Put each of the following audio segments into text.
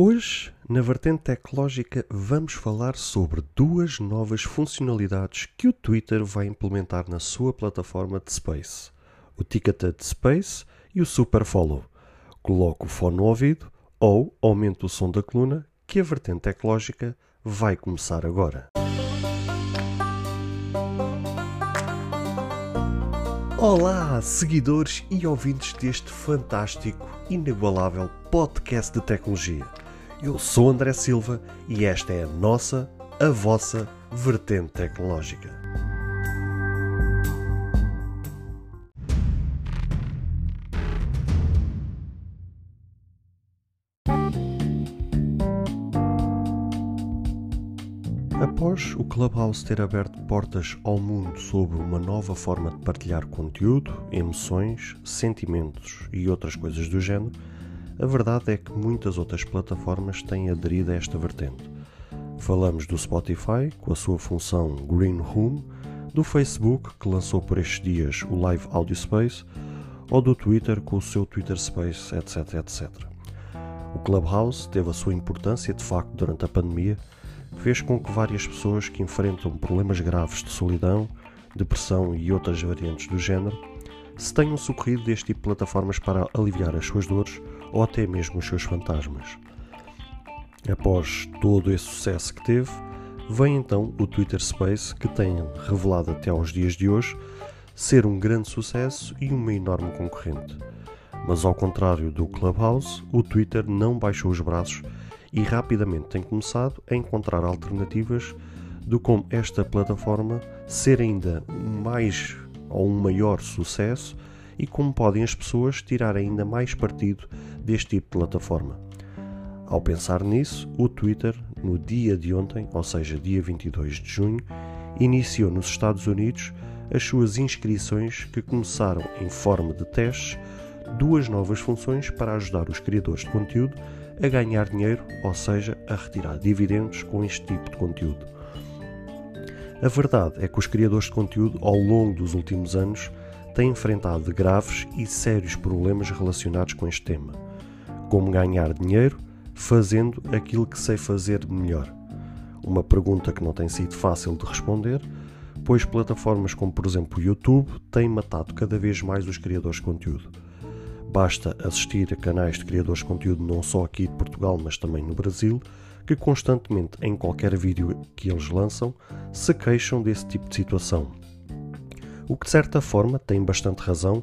Hoje, na vertente tecnológica, vamos falar sobre duas novas funcionalidades que o Twitter vai implementar na sua plataforma de Space: o Ticketed Space e o Super Follow. Coloque o fone no ouvido ou aumente o som da coluna, que a vertente tecnológica vai começar agora. Olá, seguidores e ouvintes deste fantástico, inigualável podcast de tecnologia. Eu sou André Silva e esta é a nossa, a vossa vertente tecnológica. Após o Clubhouse ter aberto portas ao mundo sobre uma nova forma de partilhar conteúdo, emoções, sentimentos e outras coisas do género, a verdade é que muitas outras plataformas têm aderido a esta vertente. Falamos do Spotify, com a sua função Green Room, do Facebook, que lançou por estes dias o Live Audio Space, ou do Twitter, com o seu Twitter Space, etc. etc. O Clubhouse teve a sua importância de facto durante a pandemia fez com que várias pessoas que enfrentam problemas graves de solidão, depressão e outras variantes do género se tenham socorrido deste tipo de plataformas para aliviar as suas dores ou até mesmo os seus fantasmas. Após todo esse sucesso que teve, vem então o Twitter Space, que tem revelado até aos dias de hoje ser um grande sucesso e uma enorme concorrente. Mas ao contrário do Clubhouse, o Twitter não baixou os braços e rapidamente tem começado a encontrar alternativas de como esta plataforma ser ainda mais ou um maior sucesso e como podem as pessoas tirar ainda mais partido deste tipo de plataforma. Ao pensar nisso, o Twitter, no dia de ontem, ou seja, dia 22 de junho, iniciou nos Estados Unidos as suas inscrições que começaram em forma de testes duas novas funções para ajudar os criadores de conteúdo a ganhar dinheiro, ou seja, a retirar dividendos com este tipo de conteúdo. A verdade é que os criadores de conteúdo, ao longo dos últimos anos, têm enfrentado graves e sérios problemas relacionados com este tema. Como ganhar dinheiro fazendo aquilo que sei fazer melhor. Uma pergunta que não tem sido fácil de responder, pois plataformas como, por exemplo, o YouTube têm matado cada vez mais os criadores de conteúdo. Basta assistir a canais de criadores de conteúdo não só aqui de Portugal, mas também no Brasil, que constantemente em qualquer vídeo que eles lançam se queixam desse tipo de situação. O que de certa forma tem bastante razão,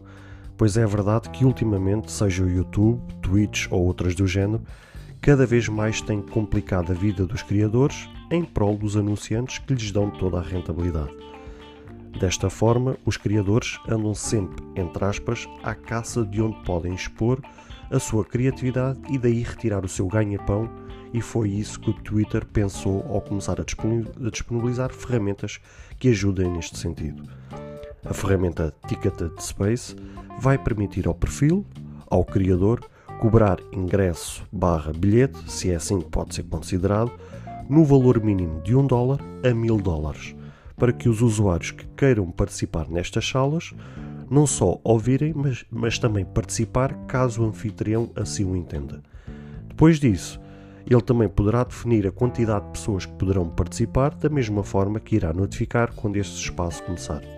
pois é verdade que ultimamente, seja o YouTube, Twitch ou outras do género, cada vez mais tem complicado a vida dos criadores em prol dos anunciantes que lhes dão toda a rentabilidade. Desta forma, os criadores andam sempre, entre aspas, à caça de onde podem expor a sua criatividade e daí retirar o seu ganha-pão, e foi isso que o Twitter pensou ao começar a disponibilizar ferramentas que ajudem neste sentido. A ferramenta Ticketed Space vai permitir ao perfil, ao criador, cobrar ingresso barra bilhete, se é assim que pode ser considerado, no valor mínimo de 1 dólar a 1000 dólares para que os usuários que queiram participar nestas salas não só ouvirem, mas, mas também participar caso o anfitrião assim o entenda. Depois disso, ele também poderá definir a quantidade de pessoas que poderão participar, da mesma forma que irá notificar quando este espaço começar.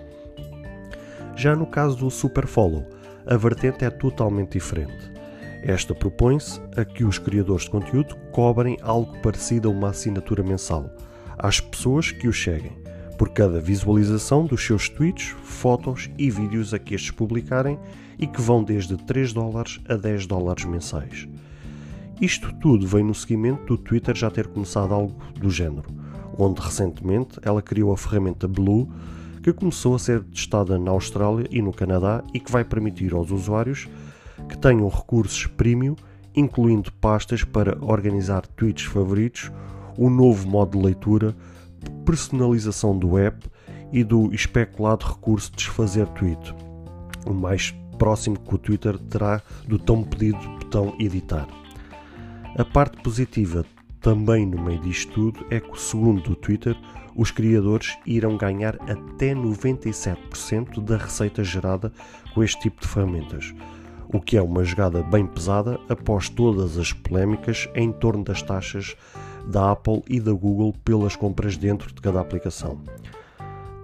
Já no caso do Super Follow, a vertente é totalmente diferente. Esta propõe-se a que os criadores de conteúdo cobrem algo parecido a uma assinatura mensal às pessoas que os seguem por cada visualização dos seus tweets, fotos e vídeos a que estes publicarem e que vão desde 3 dólares a 10 dólares mensais. Isto tudo vem no seguimento do Twitter já ter começado algo do género, onde recentemente ela criou a ferramenta Blue, que começou a ser testada na Austrália e no Canadá e que vai permitir aos usuários que tenham recursos premium, incluindo pastas para organizar tweets favoritos, o novo modo de leitura, personalização do app e do especulado recurso de desfazer tweet, o mais próximo que o Twitter terá do tão pedido botão editar. A parte positiva também no meio disto tudo é que, segundo o Twitter, os criadores irão ganhar até 97% da receita gerada com este tipo de ferramentas, o que é uma jogada bem pesada após todas as polémicas em torno das taxas da Apple e da Google pelas compras dentro de cada aplicação.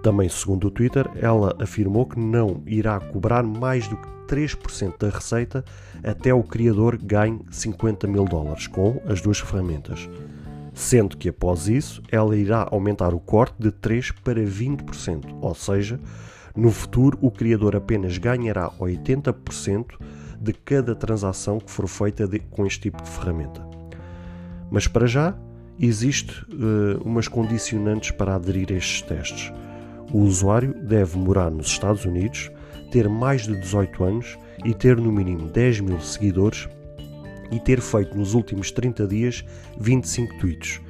Também, segundo o Twitter, ela afirmou que não irá cobrar mais do que 3% da receita até o criador ganhe 50 mil dólares com as duas ferramentas. Sendo que após isso, ela irá aumentar o corte de 3% para 20%, ou seja, no futuro o criador apenas ganhará 80% de cada transação que for feita de, com este tipo de ferramenta. Mas para já, existe uh, umas condicionantes para aderir a estes testes. O usuário deve morar nos Estados Unidos, ter mais de 18 anos e ter no mínimo 10 mil seguidores e ter feito nos últimos 30 dias 25 tweets.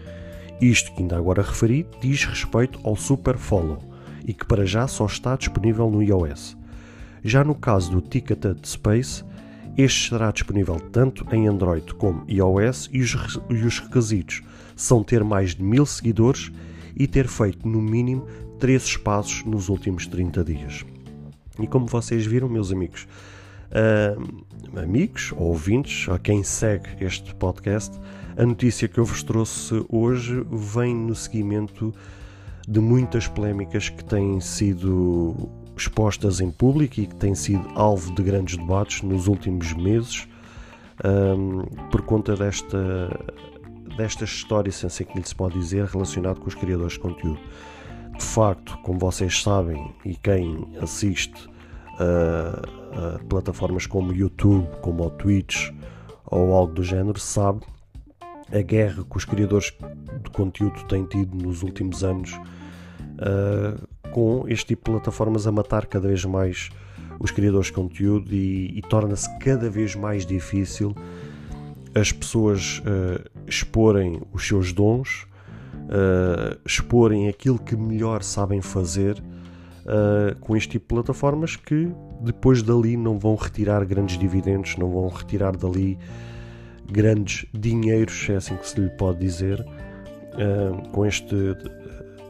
Isto que ainda agora referi diz respeito ao Super Follow e que para já só está disponível no iOS. Já no caso do Ticketed Space, este estará disponível tanto em Android como iOS e os, e os requisitos são ter mais de mil seguidores e ter feito no mínimo 3 espaços nos últimos 30 dias. E como vocês viram, meus amigos, uh, amigos ou ouvintes, a quem segue este podcast, a notícia que eu vos trouxe hoje vem no seguimento de muitas polémicas que têm sido expostas em público e que têm sido alvo de grandes debates nos últimos meses um, por conta desta, desta história, sem ser que lhe se pode dizer, relacionado com os criadores de conteúdo. De facto, como vocês sabem, e quem assiste a, a plataformas como YouTube, como o Twitch ou algo do género, sabe a guerra que os criadores de conteúdo têm tido nos últimos anos uh, com este tipo de plataformas a matar cada vez mais os criadores de conteúdo e, e torna-se cada vez mais difícil as pessoas uh, exporem os seus dons, uh, exporem aquilo que melhor sabem fazer uh, com este tipo de plataformas que depois dali não vão retirar grandes dividendos, não vão retirar dali grandes dinheiros, é assim que se lhe pode dizer, com este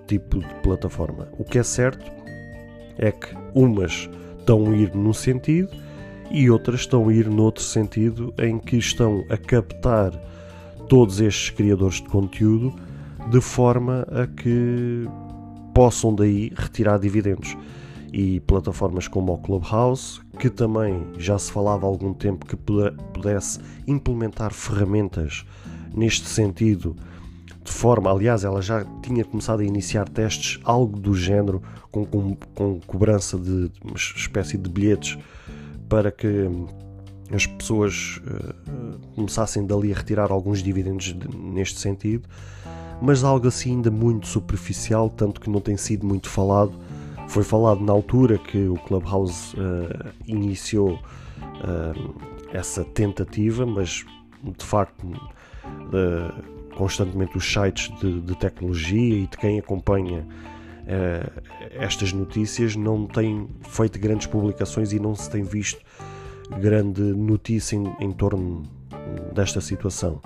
tipo de plataforma. O que é certo é que umas estão a ir num sentido e outras estão a ir noutro sentido em que estão a captar todos estes criadores de conteúdo de forma a que possam daí retirar dividendos. E plataformas como o Clubhouse, que também já se falava há algum tempo que pudesse implementar ferramentas neste sentido, de forma, aliás, ela já tinha começado a iniciar testes, algo do género, com, com, com cobrança de uma espécie de bilhetes para que as pessoas uh, começassem dali a retirar alguns dividendos de, neste sentido mas algo assim ainda muito superficial, tanto que não tem sido muito falado. Foi falado na altura que o Clubhouse uh, iniciou uh, essa tentativa, mas de facto uh, constantemente os sites de, de, tecnologia e de quem acompanha estas notícias não têm feito grandes publicações e não se tem visto grande notícia em, em torno desta situação.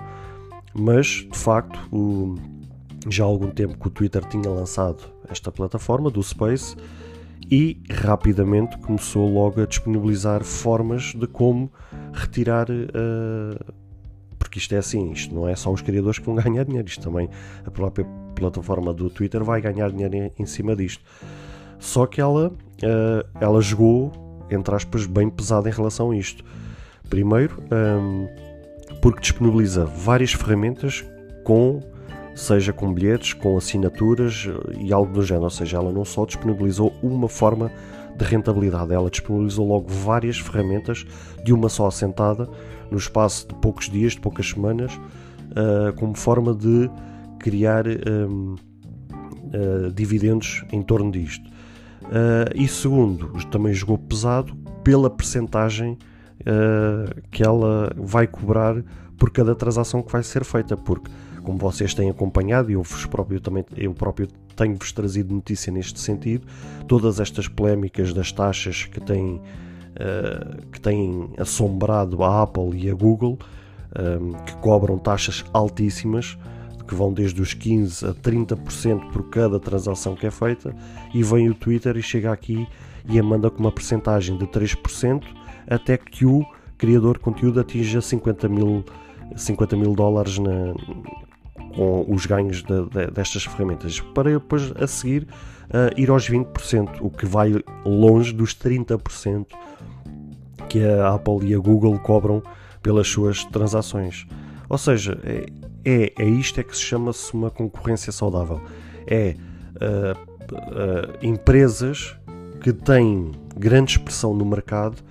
Mas de facto o já há algum tempo que o Twitter tinha lançado esta plataforma do Space e rapidamente começou logo a disponibilizar formas de como retirar. Uh, porque isto é assim, isto não é só os criadores que vão ganhar dinheiro, isto também a própria plataforma do Twitter vai ganhar dinheiro em, cima disto. Só que ela, uh, ela jogou, entre aspas, bem pesado em relação a isto. Primeiro, um, porque disponibiliza várias ferramentas com seja com bilhetes, com assinaturas eh, e algo do género. Ou seja, ela não só disponibilizou uma forma de rentabilidade, ela disponibilizou logo várias ferramentas de uma só assentada, no espaço de poucos dias, de poucas semanas, uh, como forma de criar um, uh, eh, dividendos em torno disto. Uh, e segundo, também jogou pesado pela percentagem que ela vai cobrar por cada transação que vai ser feita, porque como vocês têm acompanhado e eu, vos próprio, também, eu próprio tenho-vos trazido notícia neste sentido, todas estas polémicas das taxas que têm, uh, que têm assombrado a Apple e a Google, que cobram taxas altíssimas, que vão desde os 15% a 30% por cada transação que é feita, e vem o Twitter e chega aqui e a manda com uma percentagem de 3% até que o criador de conteúdo atinja 50 mil, 50 mil dólares na, com os ganhos de, de, destas ferramentas, para depois a seguir uh, ir aos 20%, o que vai longe dos 30% que a Apple e a Google cobram pelas suas transações. Ou seja, é, é, é isto é que se chama-se uma concorrência saudável. É uh, uh, empresas que têm grande expressão no mercado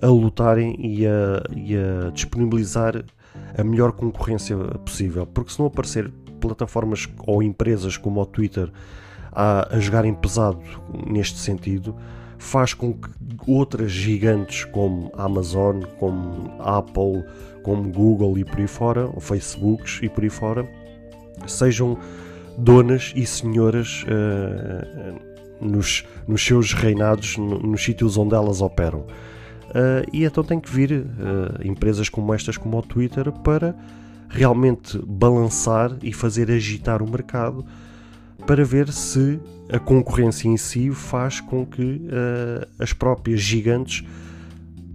a lutarem e a, e a disponibilizar a melhor concorrência possível. Porque se não aparecer plataformas ou empresas como o Twitter a, a jogarem pesado neste sentido, faz com que outras gigantes como Amazon, como Apple, como Google e por aí fora, ou Facebooks e por aí fora, sejam donas e senhoras uh, nos, nos seus reinados, nos sítios onde elas operam. Uh, e então tem que vir uh, empresas como estas, como o Twitter, para realmente balançar e fazer agitar o mercado para ver se a concorrência em si faz com que uh, as próprias gigantes,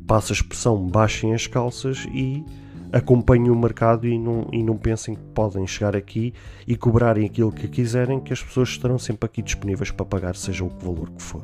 passa a expressão, baixem as calças e acompanhem o mercado e não, e não pensem que podem chegar aqui e cobrarem aquilo que quiserem, que as pessoas estarão sempre aqui disponíveis para pagar, seja o valor que for.